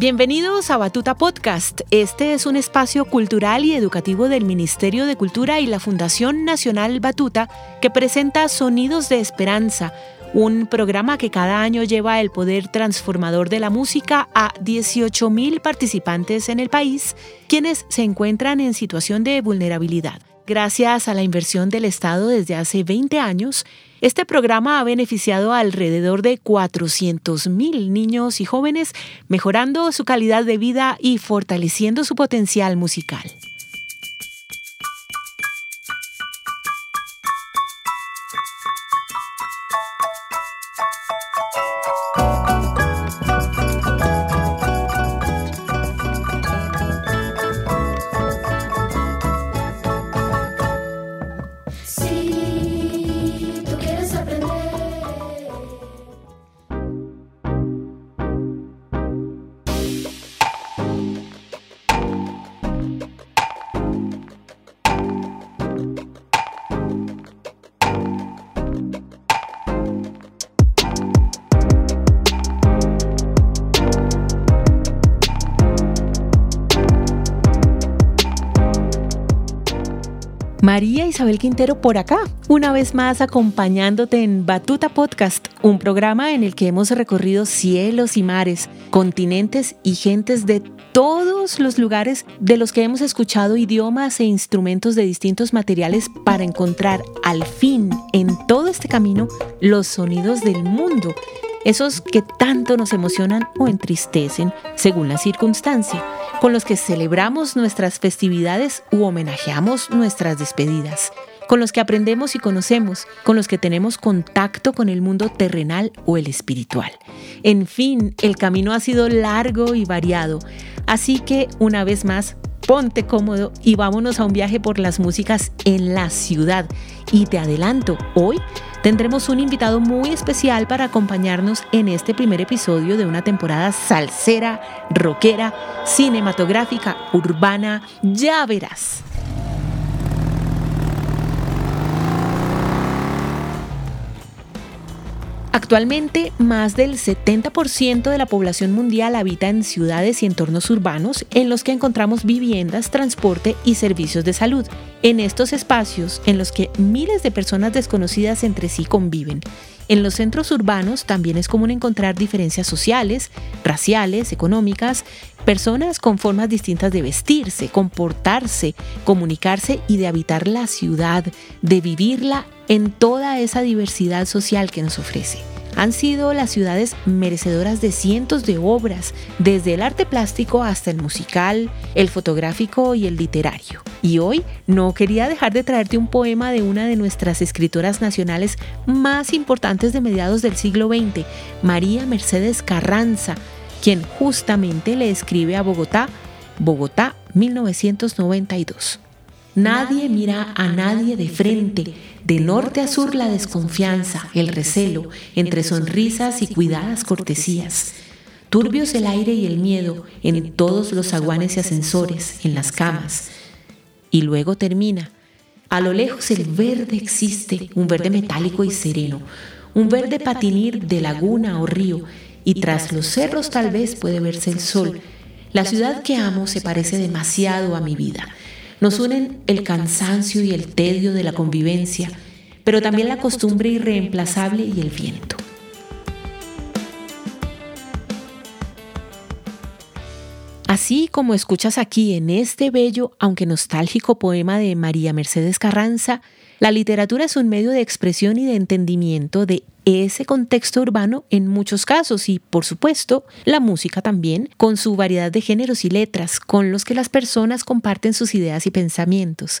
Bienvenidos a Batuta Podcast. Este es un espacio cultural y educativo del Ministerio de Cultura y la Fundación Nacional Batuta que presenta Sonidos de Esperanza, un programa que cada año lleva el poder transformador de la música a 18.000 participantes en el país, quienes se encuentran en situación de vulnerabilidad. Gracias a la inversión del Estado desde hace 20 años, este programa ha beneficiado a alrededor de 400.000 niños y jóvenes, mejorando su calidad de vida y fortaleciendo su potencial musical. See María Isabel Quintero por acá, una vez más acompañándote en Batuta Podcast, un programa en el que hemos recorrido cielos y mares, continentes y gentes de todos los lugares de los que hemos escuchado idiomas e instrumentos de distintos materiales para encontrar al fin en todo este camino los sonidos del mundo, esos que tanto nos emocionan o entristecen según la circunstancia con los que celebramos nuestras festividades u homenajeamos nuestras despedidas, con los que aprendemos y conocemos, con los que tenemos contacto con el mundo terrenal o el espiritual. En fin, el camino ha sido largo y variado, así que una vez más, ponte cómodo y vámonos a un viaje por las músicas en la ciudad. Y te adelanto, hoy Tendremos un invitado muy especial para acompañarnos en este primer episodio de una temporada salsera, rockera, cinematográfica, urbana. Ya verás. Actualmente, más del 70% de la población mundial habita en ciudades y entornos urbanos en los que encontramos viviendas, transporte y servicios de salud. En estos espacios en los que miles de personas desconocidas entre sí conviven. En los centros urbanos también es común encontrar diferencias sociales, raciales, económicas, personas con formas distintas de vestirse, comportarse, comunicarse y de habitar la ciudad, de vivirla en toda esa diversidad social que nos ofrece. Han sido las ciudades merecedoras de cientos de obras, desde el arte plástico hasta el musical, el fotográfico y el literario. Y hoy no quería dejar de traerte un poema de una de nuestras escritoras nacionales más importantes de mediados del siglo XX, María Mercedes Carranza, quien justamente le escribe a Bogotá, Bogotá 1992. Nadie mira a nadie de frente, de norte a sur la desconfianza, el recelo, entre sonrisas y cuidadas cortesías. Turbios el aire y el miedo en todos los aguanes y ascensores, en las camas. Y luego termina. A lo lejos el verde existe, un verde metálico y sereno, un verde patinir de laguna o río, y tras los cerros tal vez puede verse el sol. La ciudad que amo se parece demasiado a mi vida. Nos unen el cansancio y el tedio de la convivencia, pero también la costumbre irreemplazable y el viento. Así como escuchas aquí en este bello, aunque nostálgico poema de María Mercedes Carranza, la literatura es un medio de expresión y de entendimiento de ese contexto urbano en muchos casos y, por supuesto, la música también, con su variedad de géneros y letras, con los que las personas comparten sus ideas y pensamientos.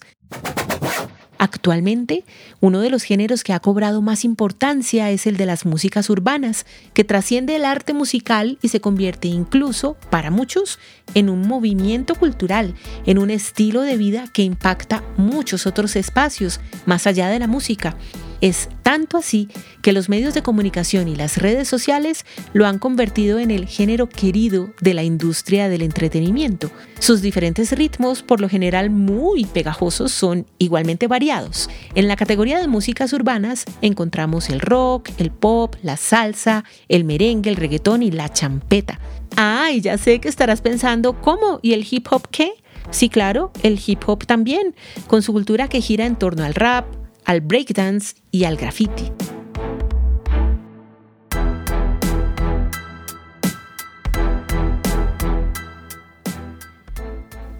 Actualmente, uno de los géneros que ha cobrado más importancia es el de las músicas urbanas, que trasciende el arte musical y se convierte incluso, para muchos, en un movimiento cultural, en un estilo de vida que impacta muchos otros espacios, más allá de la música. Es tanto así que los medios de comunicación y las redes sociales lo han convertido en el género querido de la industria del entretenimiento. Sus diferentes ritmos, por lo general muy pegajosos, son igualmente variados. En la categoría de músicas urbanas encontramos el rock, el pop, la salsa, el merengue, el reggaetón y la champeta. Ah, y ya sé que estarás pensando, ¿cómo? ¿Y el hip hop qué? Sí, claro, el hip hop también, con su cultura que gira en torno al rap, al breakdance y al graffiti.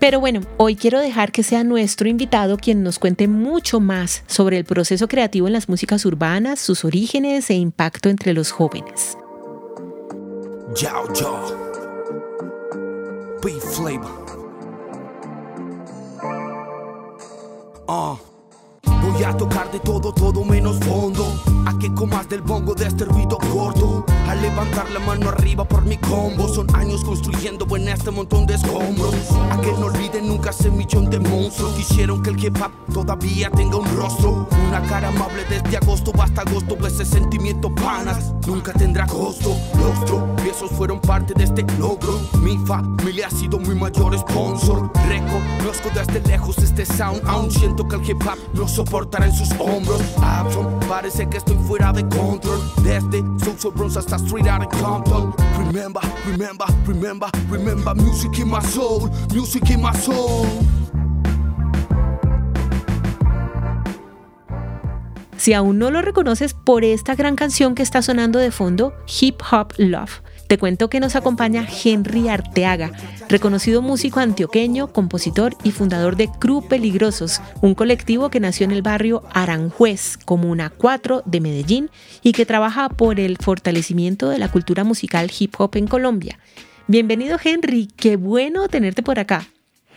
Pero bueno, hoy quiero dejar que sea nuestro invitado quien nos cuente mucho más sobre el proceso creativo en las músicas urbanas, sus orígenes e impacto entre los jóvenes. Uh. A tocar de todo, todo menos fondo. A que comas del bongo de este ruido corto. A levantar la mano arriba por mi combo. Son años construyendo en este montón de escombros. A que no olviden nunca ese millón de monstruos. Quisieron que el hip hop todavía tenga un rostro. Una cara amable desde agosto hasta agosto. Ese sentimiento panas nunca tendrá costo. Los tropiezos fueron parte de este logro. Mi familia ha sido mi mayor sponsor. Reconozco desde lejos este sound. Aún siento que el hip hop no soportará en sus hombros. Abson, parece que estoy fuera de control. Desde Social Bronx hasta Street Out in Compton. Remember, remember, remember, remember music in my soul, music in my soul. Si aún no lo reconoces por esta gran canción que está sonando de fondo, Hip Hop Love, te cuento que nos acompaña Henry Arteaga, reconocido músico antioqueño, compositor y fundador de Cru Peligrosos, un colectivo que nació en el barrio Aranjuez, Comuna 4 de Medellín, y que trabaja por el fortalecimiento de la cultura musical hip hop en Colombia. Bienvenido Henry, qué bueno tenerte por acá.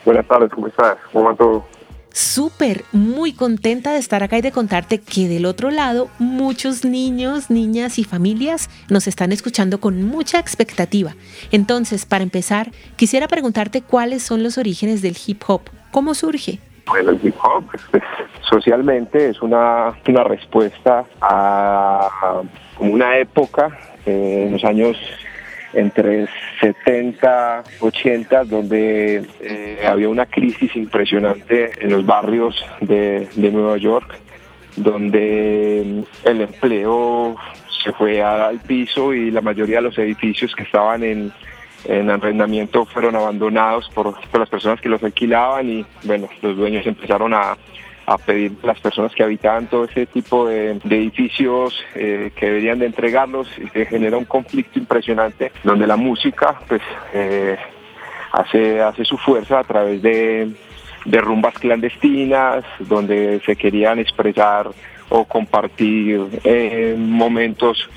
Buenas tardes, ¿cómo estás? ¿Cómo va todo? Súper, muy contenta de estar acá y de contarte que del otro lado muchos niños, niñas y familias nos están escuchando con mucha expectativa. Entonces, para empezar, quisiera preguntarte cuáles son los orígenes del hip hop. ¿Cómo surge? Bueno, el hip hop socialmente es una, una respuesta a una época eh, en los años entre 70, 80, donde eh, había una crisis impresionante en los barrios de, Nueva York, donde el empleo se fue al piso y la mayoría de los edificios que estaban en, en arrendamiento fueron abandonados por, por las personas que los alquilaban y bueno, los dueños empezaron a, a pedir a las personas que habitaban todo ese tipo de, edificios eh, que deberían de entregarlos se genera un conflicto impresionante donde la música pues eh, hace, hace su fuerza a través de, de rumbas clandestinas donde se querían expresar o compartir eh, momentos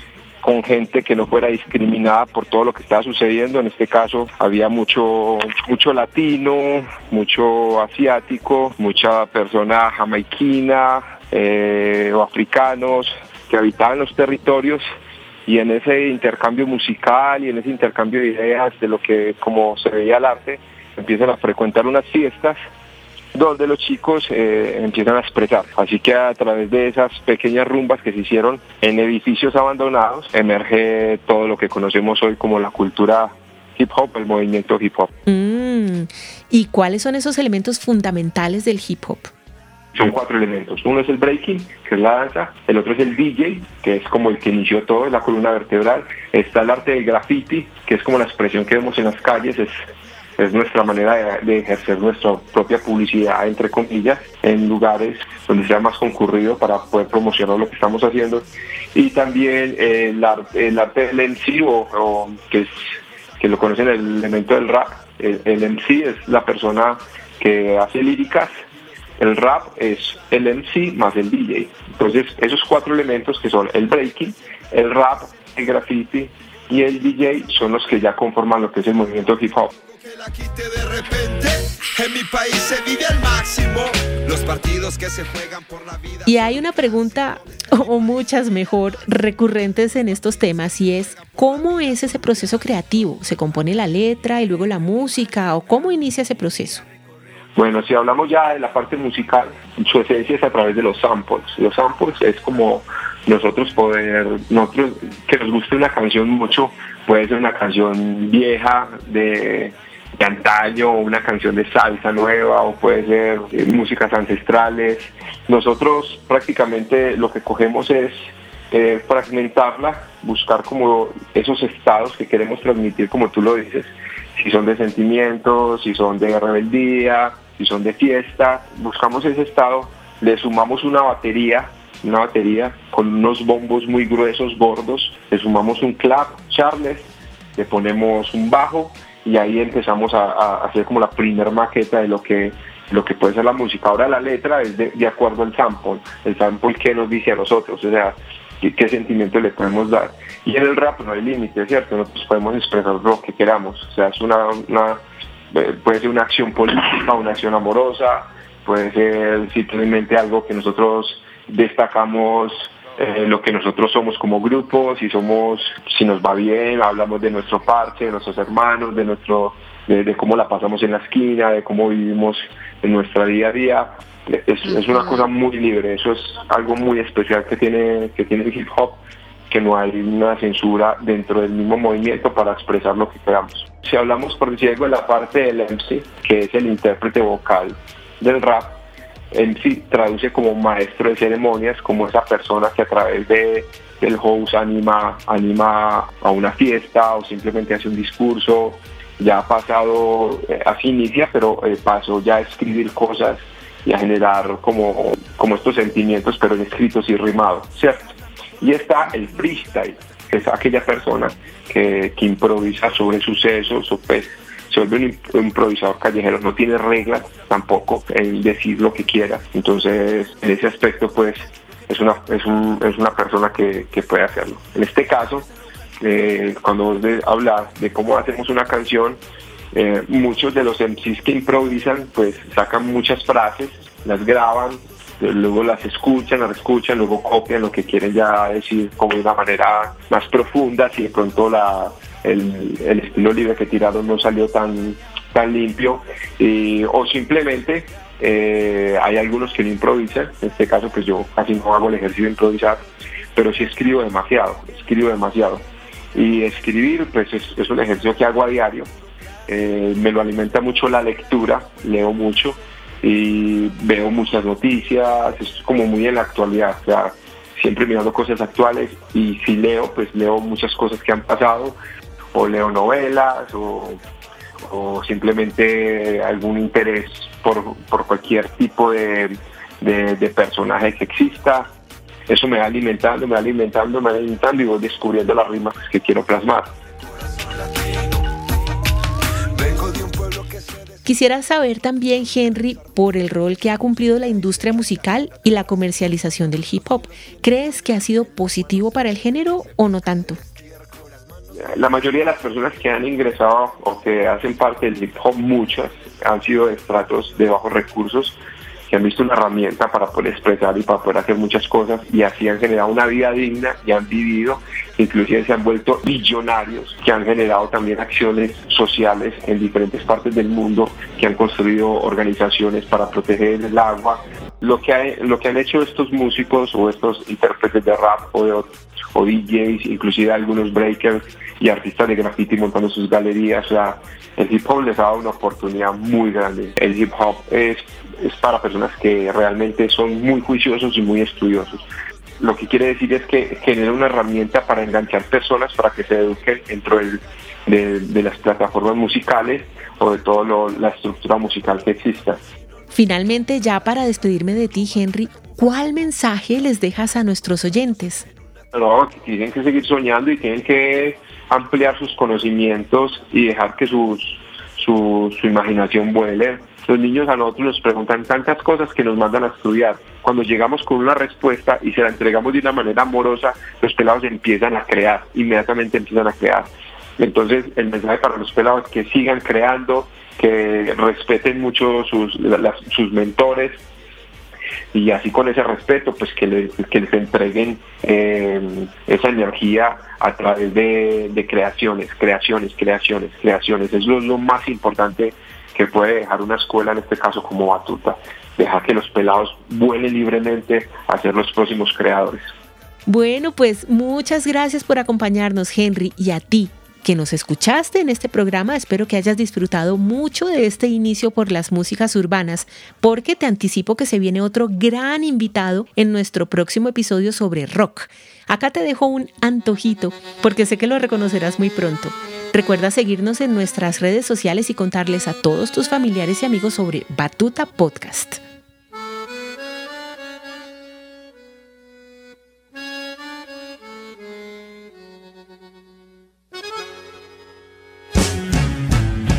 con gente que no fuera discriminada por todo lo que estaba sucediendo. En este caso había mucho, mucho latino, mucho asiático, mucha persona jamaiquina eh, o africanos que habitaban los territorios y en ese intercambio musical y en ese intercambio de ideas de lo que como se veía el arte empiezan a frecuentar unas fiestas donde los chicos eh, empiezan a expresar. Así que a través de esas pequeñas rumbas que se hicieron en edificios abandonados, emerge todo lo que conocemos hoy como la cultura hip hop, el movimiento hip hop. Mm. ¿Y cuáles son esos elementos fundamentales del hip hop? Son cuatro elementos. Uno es el breaking, que es la danza. El otro es el DJ, que es como el que inició todo, es la columna vertebral. Está el arte del graffiti, que es como la expresión que vemos en las calles, es es nuestra manera de, ejercer nuestra propia publicidad, entre comillas, en lugares donde sea más concurrido para poder promocionar lo que estamos haciendo. Y también el, el arte del MC, que, es, que lo conocen el elemento del rap. El, el MC es la persona que hace líricas, el rap es el MC más el DJ. Entonces, esos cuatro elementos que son el breaking, el rap, el graffiti y el DJ son los que ya conforman lo que es el movimiento hip hop de repente. En mi país se vive al máximo. Los partidos que se juegan por la vida. Y hay una pregunta, o muchas mejor, recurrentes en estos temas, y es: ¿cómo es ese proceso creativo? ¿Se compone la letra y luego la música? ¿O cómo inicia ese proceso? Bueno, si hablamos ya de la parte musical, su esencia es a través de los samples. Los samples es como nosotros poder, nosotros que nos guste una canción mucho, puede ser una canción vieja de, de antaño, o una canción de salsa nueva, o puede ser eh, músicas ancestrales. Nosotros prácticamente lo que cogemos es eh, fragmentarla, buscar como esos estados que queremos transmitir, como tú lo dices, si son de sentimientos, si son de rebeldía, si son de fiesta, buscamos ese estado, le sumamos una batería, una batería con unos bombos muy gruesos, gordos, le sumamos un clap, charles, le ponemos un bajo y ahí empezamos a, hacer como la primera maqueta de lo que lo que puede ser la música. Ahora la letra es de, acuerdo al sample, el sample que nos dice a nosotros, o sea, qué, sentimiento le podemos dar. Y en el rap no hay límite, ¿cierto? Nosotros podemos expresar lo que queramos, o sea, es eh, puede ser una acción política, una acción amorosa, puede ser simplemente algo que nosotros destacamos eh, lo que nosotros somos como grupo, si somos, si nos va bien, hablamos de nuestro parche, de nuestros hermanos, de nuestro, de, cómo la pasamos en la esquina, de cómo vivimos en nuestra día a día. Es, es, una cosa muy libre, eso es algo muy especial que tiene, que tiene el hip hop, que no hay una censura dentro del mismo movimiento para expresar lo que queramos. Si hablamos, por decir algo, de la parte del MC, que es el intérprete vocal del rap, MC traduce como maestro de ceremonias, como esa persona que a través de del host anima, anima a una fiesta o simplemente hace un discurso, ya ha pasado, eh, así inicia, pero eh, pasó ya a escribir cosas y a generar como, como estos sentimientos, pero escritos y rimados, ¿cierto? Y está el freestyle, que es aquella persona que, que improvisa sobre sucesos o pues se un improvisador callejero, no tiene reglas tampoco en decir lo que quiera. Entonces, en ese aspecto, pues, es una, es, un, es una persona que, que, puede hacerlo. En este caso, eh, cuando vos de cómo hacemos una canción, eh, muchos de los MCs que improvisan, pues sacan muchas frases, las graban, luego las escuchan, las escuchan, luego copian lo que quieren ya decir como de una manera más profunda, si de pronto la, el, estilo libre que tiraron no salió tan, tan limpio, o simplemente eh, hay algunos que no improvisan, en este caso pues yo casi no hago el ejercicio de improvisar, pero sí escribo demasiado, escribo demasiado. Y escribir pues es, un ejercicio que hago a diario, eh, me lo alimenta mucho la lectura, leo mucho, y veo muchas noticias, es como muy en la actualidad, o sea, siempre mirando cosas actuales y si leo, pues leo muchas cosas que han pasado, o leo novelas, o, simplemente algún interés por, cualquier tipo de, de, personaje que exista. Eso me va alimentando, me va alimentando, me va alimentando y voy descubriendo las rimas que quiero plasmar. Quisiera saber también, Henry, por el rol que ha cumplido la industria musical y la comercialización del hip hop. ¿Crees que ha sido positivo para el género o no tanto? La mayoría de las personas que han ingresado o que hacen parte del hip hop, muchas han sido de estratos de bajos recursos que han visto una herramienta para poder expresar y para poder hacer muchas cosas y así han generado una vida digna y han vivido, inclusive se han vuelto millonarios, que han generado también acciones sociales en diferentes partes del mundo, que han construido organizaciones para proteger el agua. Lo que, lo que han hecho estos músicos o estos intérpretes de rap o, de, o DJs, inclusive algunos breakers y artistas de graffiti montando sus galerías, o sea, el hip hop les ha dado una oportunidad muy grande. El hip hop es, es para personas que realmente son muy juiciosos y muy estudiosos. Lo que quiere decir es que genera una herramienta para enganchar personas para que se eduquen dentro de, las plataformas musicales o de toda la estructura musical que exista. Finalmente, ya para despedirme de ti, Henry, ¿cuál mensaje les dejas a nuestros oyentes? No, tienen que seguir soñando y tienen que ampliar sus conocimientos y dejar que sus, su, imaginación vuele. Los niños a nosotros nos preguntan tantas cosas que nos mandan a estudiar. Cuando llegamos con una respuesta y se la entregamos de una manera amorosa, los pelados empiezan a crear, inmediatamente empiezan a crear. Entonces el mensaje para los pelados es que sigan creando, que respeten mucho sus, sus mentores, y así con ese respeto pues que, les entreguen eh, esa energía a través de, creaciones, creaciones, creaciones, creaciones. Es lo más importante que puede dejar una escuela, en este caso como Batuta, dejar que los pelados vuelen libremente a ser los próximos creadores. Bueno, pues muchas gracias por acompañarnos, Henry, y a ti que nos escuchaste en este programa. Espero que hayas disfrutado mucho de este inicio por las músicas urbanas, porque te anticipo que se viene otro gran invitado en nuestro próximo episodio sobre rock. Acá te dejo un antojito, porque sé que lo reconocerás muy pronto. Recuerda seguirnos en nuestras redes sociales y contarles a todos tus familiares y amigos sobre Batuta Podcast.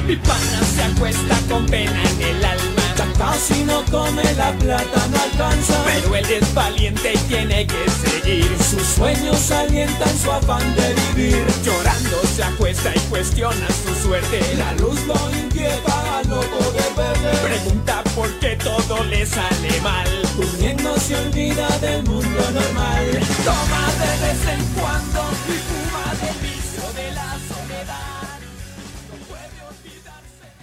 Mi pana se acuesta con pena en el alma. Ya casi no come la plata, no alcanza. Pero él es valiente y tiene que seguir. Sus sueños alientan su afán de vivir. Llorando se acuesta y cuestiona su suerte. La luz lo inquieta al no poder ver. Pregunta por qué todo le sale mal. Durmiendo se olvida del mundo normal. Toma de vez